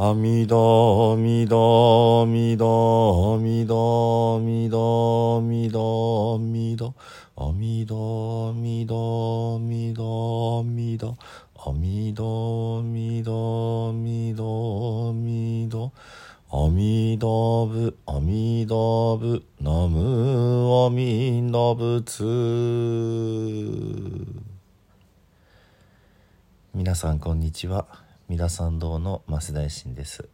阿弥陀弥陀弥陀弥陀弥陀弥陀弥陀阿弥陀弥陀弥陀弥陀阿弥陀弥陀弥陀弥陀阿弥陀仏阿弥陀仏ナム阿弥陀仏皆さんこんにちは。三田参道の増大臣です。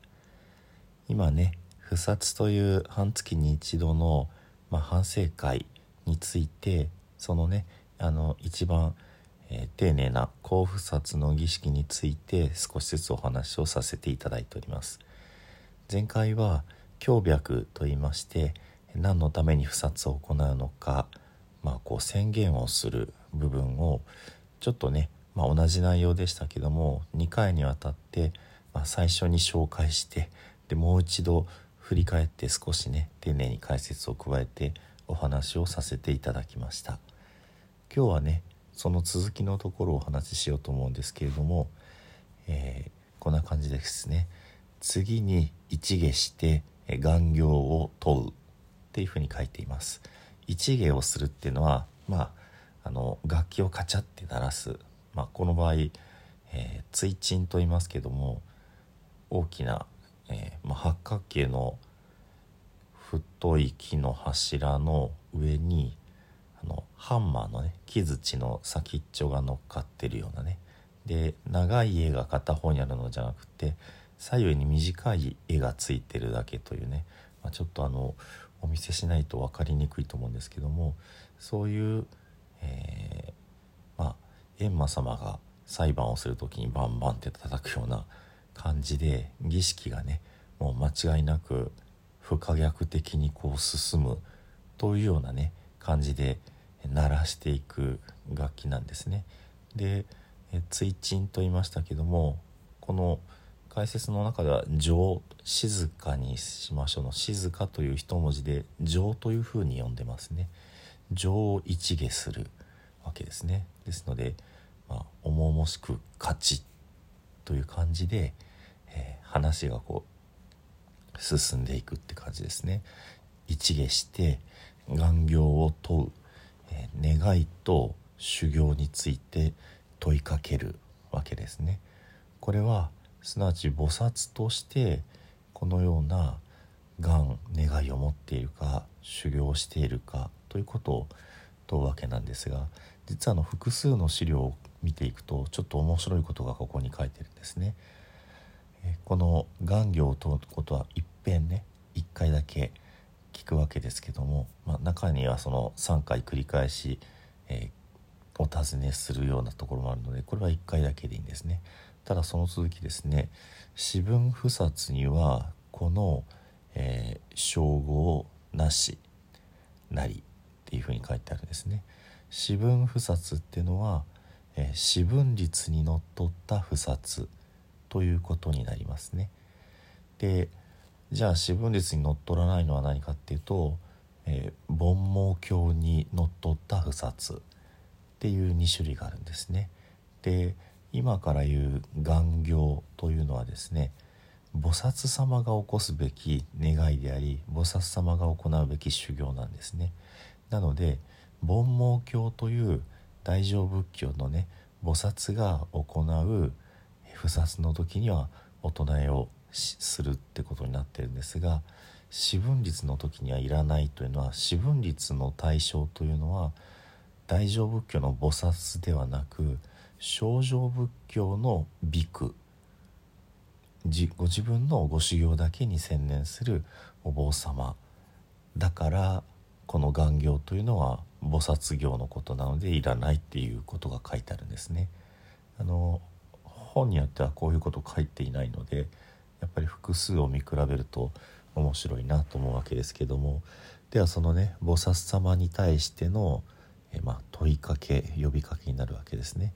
今ね不殺という半月に一度の、まあ、反省会についてそのねあの一番、えー、丁寧な高不殺の儀式について少しずつお話をさせていただいております。前回は強脈と言いまして何のために不殺を行うのか、まあ、こう宣言をする部分をちょっとねまあ、同じ内容でしたけども2回にわたって、まあ、最初に紹介してでもう一度振り返って少しね丁寧に解説を加えてお話をさせていただきました。今日はねその続きのところをお話ししようと思うんですけれども、えー、こんな感じですね。次に一下して眼行を問うっていうふうに書いています。一下をするっていうのはまああの楽器をカチャって鳴らすまあ、この場合、えー、追鎮と言いますけども大きな、えー、まあ、八角形の太い木の柱の上にあのハンマーのね木槌の先っちょが乗っかってるようなね。で長い絵が片方にあるのじゃなくて左右に短い絵がついてるだけというね、まあ、ちょっとあのお見せしないと分かりにくいと思うんですけどもそういう、えー、閻魔様が裁判をする時にバンバンって叩くような感じで儀式がねもう間違いなく不可逆的にこう進むというようなね感じで鳴らしていく楽器なんですね。で追鎮と言いましたけどもこの解説の中では「情」静かにしましょうの「静か」という一文字で「情」というふうに呼んでますね。情を一下するわけですね。ですので、まあ、重々しく勝ちという感じで、えー、話がこう進んでいくって感じですね。一下して願行を問う、えー、願いと修行について問いかけるわけですね。これはすなわち菩薩としてこのような願願いを持っているか修行しているかということを問うわけなんですが実はあの複数の資料を見ていくとちょっと面白いことがここに書いてるんですね。この願行を問うことはいっぺんね1回だけ聞くわけですけども、まあ、中にはその3回繰り返し、えー、お尋ねするようなところもあるのでこれは1回だけでいいんですね。ただその続きですね四分不殺にはこの、えー、称号なしなりっていうふうに書いてあるんですね。四分不殺っていうのは、えー、四分律にのっとった不殺ということになりますね。でじゃあ四分律にのっとらないのは何かっていうと、えー、煩悩経にのっとった不殺っていう2種類があるんですね。で今から言う願行というのはですね菩薩様が起こすべき願いであり菩薩様が行うべき修行なんですね。なので煩悩経という大乗仏教のね菩薩が行う不殺の時にはお唱えをするってことになってるんですが四分律の時にはいらないというのは四分律の対象というのは大乗仏教の菩薩ではなく正常仏教のビクご自分のご修行だけに専念するお坊様だからこの願行というのは菩薩行のことなのでいらないっていうことが書いてあるんですね。あの本によってはこういうこと書いていないのでやっぱり複数を見比べると面白いなと思うわけですけどもではそのね菩薩様に対してのえ、まあ、問いかけ呼びかけになるわけですね。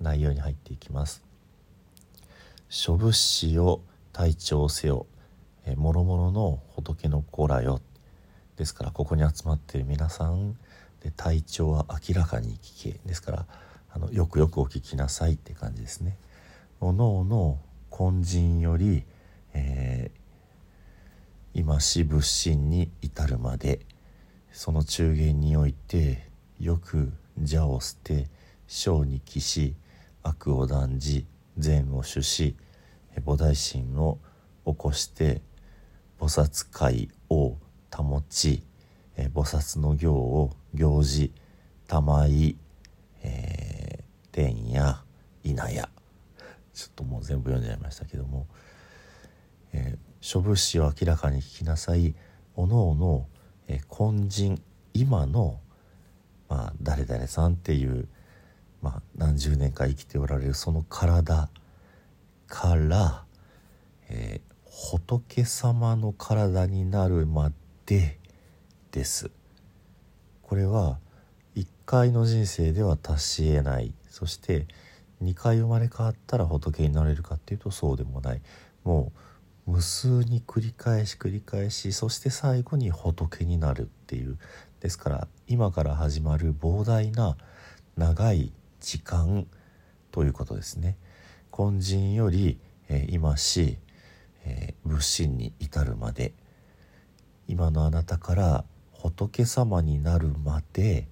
内容に入っていきます。諸物資を体調せよえもろもろの仏の子らよですからここに集まっている皆さんで体調は明らかに聞けですからあのよくよくお聞きなさいって感じですね。おのおの根人よりえ今し仏心に至るまでその中元においてよく邪を捨て小に帰し悪を断じ善を主し菩提心を起こして菩薩会を保ち菩薩の行を行事玉井、えー、天や稲や。ちょっともう全部読んじゃいましたけども、えー諸物資を明らかに聞きなさい。おのおの、え根人今の、まあ、誰々さんっていう、まあ、何十年か生きておられるその体から、えー、仏様の体になるまでです。これは1回の人生では達し得ない。そして2回生まれ変わったら仏になれるかっていうとそうでもない。もう無数に繰り返し繰り返しそして最後に仏になるっていう。ですから今から始まる膨大な長い時間ということですね。根人より、えー、今し、えー、仏心に至るまで。今のあなたから仏様になるまで、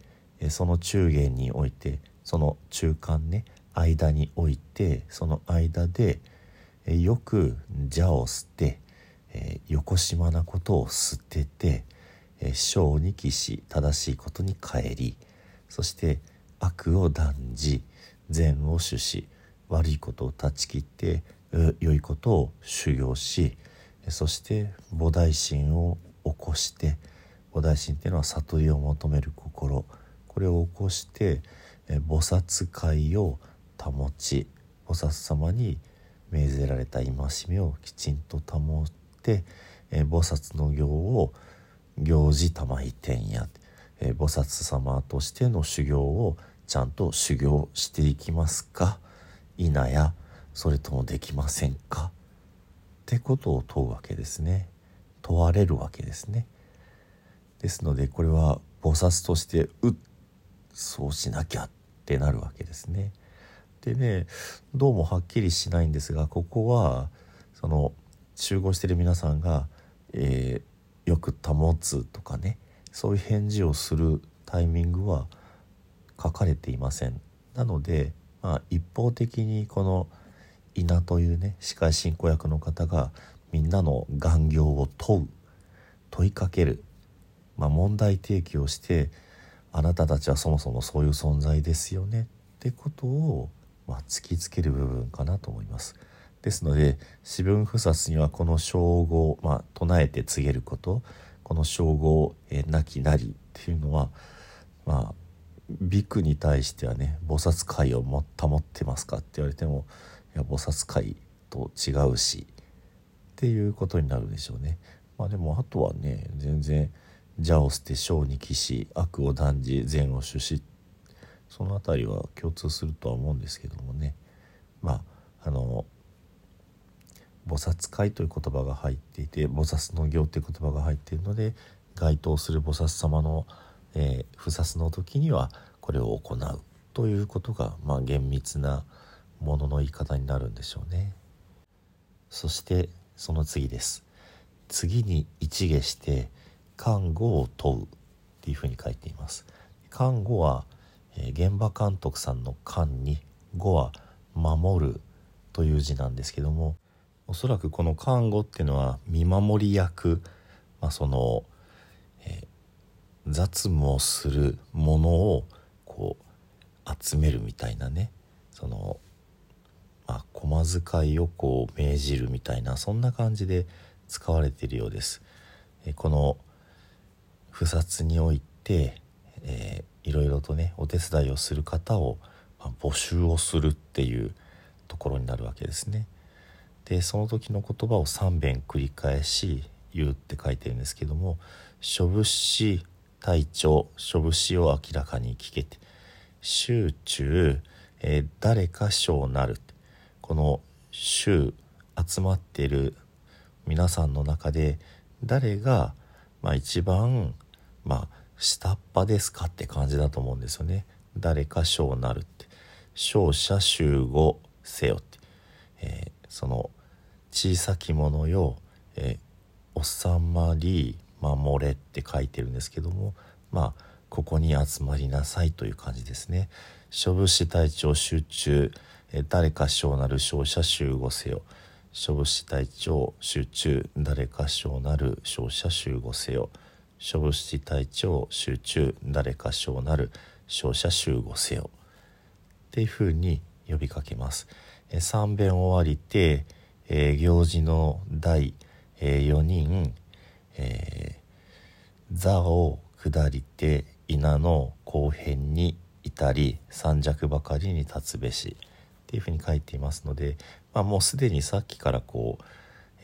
その中元においてその中間ね間においてその間で、よく邪を捨て、えー、横島なことを捨てて、小に帰し正しいことに帰りそして悪を断じ善を主し悪いことを断ち切って良いことを修行しそして菩提心を起こして菩提心っていうのは悟りを求める心。これを起こして菩薩会を保ち菩薩様に命ぜられた戒めをきちんと保って、菩薩の行を行事玉井天や、菩薩様としての修行をちゃんと修行していきますか？否やそれともできませんか？ってことを問うわけですね。問われるわけですね。ですのでこれは菩薩としてうっそうしなきゃってなるわけですね。でねどうもはっきりしないんですがここはその集合してる皆さんが、えー、よく保つとかねそういう返事をするタイミングは書かれていません。なので、まあ、一方的にこの稲というね司会進行役の方がみんなの願行を問う問いかける、まあ、問題提起をしてあなたたちはそもそもそういう存在ですよねってことをまあ、突きつける部分かなと思います。ですので四分不殺にはこの称号、まあ、唱えて告げることこの称号、えなきなりっていうのはまあビクに対してはね菩薩界をも保ってますかって言われてもいや菩薩界と違うしっていうことになるでしょうね。まあ、でもあとはね全然邪を捨て小に帰し悪を断じ善を主しその辺りは共通するとは思うんですけどもねまああの菩薩会という言葉が入っていて菩薩の行という言葉が入っているので該当する菩薩様の、えー、不殺の時にはこれを行うということが、まあ、厳密なものの言い方になるんでしょうね。そしてその次です。次に一下して看護を問うっていうふうに書いています。看護はえ、現場監督さんの「監」に「語」は「守る」という字なんですけどもおそらくこの看護っていうのは見守り役、まあ、その、え、雑務をするものをこう集めるみたいなねその、まあ、駒遣いをこう命じるみたいなそんな感じで使われているようです。え、この不殺において、えー、いろいろとねお手伝いをする方を、まあ、募集をするっていうところになるわけですね。でその時の言葉を3遍繰り返し言うって書いてるんですけども「諸物資体調諸物資を明らかに聞けて」「集中、えー、誰か小なる」この「集」集まってる皆さんの中で誰が、まあ、一番まあ下っ端ですかって感じだと思うんですよね。誰か小なるって。勝者集合せよって。えー、その小さき者よ、え「収まり守れ」って書いてるんですけどもまあここに集まりなさいという感じですね。諸物資隊長集中誰か小なる勝者集合せよ。諸物資隊長集中誰か小なる勝者集合せよ。諸物資隊長集中誰か小なる勝者集合せよ。っていうふうに呼びかけます。三遍終わりて、えー、行事の第、えー、4人、えー、座を下りて稲の後辺に至り三尺ばかりに立つべしっていうふうに書いていますので、まあ、もうすでにさっきからこう、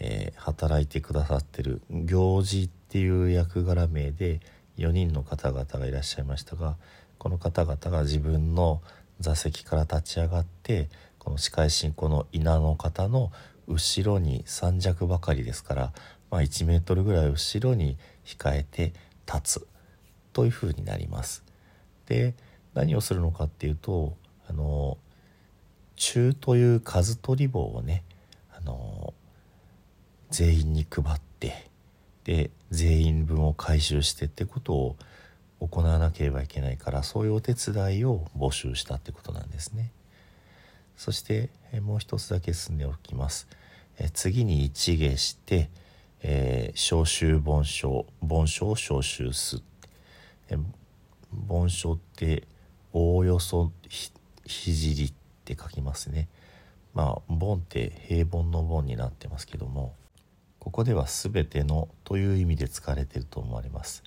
えー、働いてくださってる行事っていう役柄名で4人の方々がいらっしゃいましたがこの方々が自分の座席から立ち上がってこの司会進行の稲の方の後ろに三尺ばかりですから、まあ、1メートルぐらい後ろに控えて立つというふうになります。で何をするのかっていうとあの中という数取り棒をねあの全員に配ってで全員分を回収してってことを行わなければいけないからそういうお手伝いを募集したってことなんですね。そしてもう一つだけ進んでおきます。え次に一芸して、えー、召集盆章盆章を召集す盆章っておおよそひじりって書きますねまあ盆って平凡の盆になってますけどもここでは全てのという意味で使われていると思われます。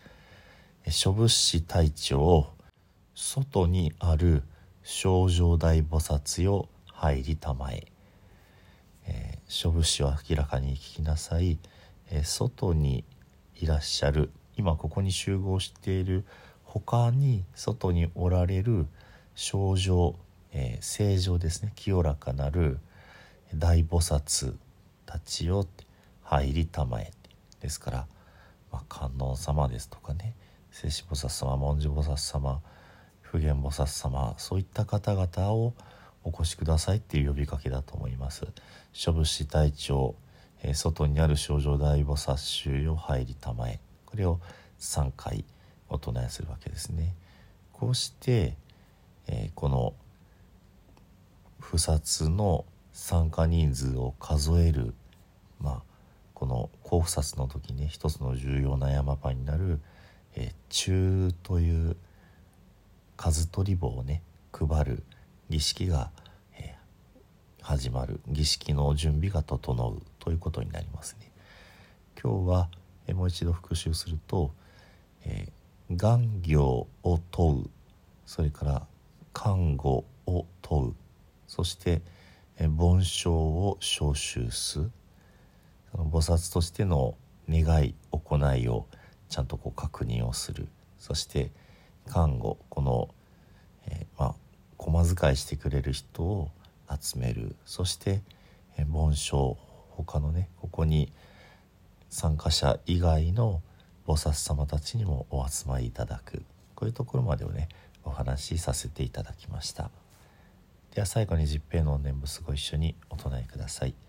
諸物師隊長外にある症状大菩薩よ入りたまえ。えー、諸物師を明らかに聞きなさい、えー、外にいらっしゃる。今ここに集合している他に外におられる症状、えー、正常ですね。清らかなる大菩薩たちを入りたまえですから、まあ、観音様ですとかね聖子菩薩様文殊菩薩様普賢菩薩様そういった方々をお越しくださいっていう呼びかけだと思います。諸物師隊長、えー、外にある症状大菩薩衆を入りたまえこれを3回お唱えするわけですね。こうして、えー、この不殺の参加人数を数える、まあ、この高不殺の時ね一つの重要な山場になる、え、中という数取り棒をね配る儀式が、え、始まる。儀式の準備が整うということになりますね。今日は、え、もう一度復習すると、えー、願行を問う。それから看護を問う。そして、えー、盆章を召集す。るその菩薩としての願い行いをちゃんとこう確認をする。そして看護この、えー、まあ駒遣いしてくれる人を集める。そして紋章他のねここに参加者以外の菩薩様たちにもお集まりいただく。こういうところまでをねお話しさせていただきました。では最後に十平の念仏ご一緒にお唱えください「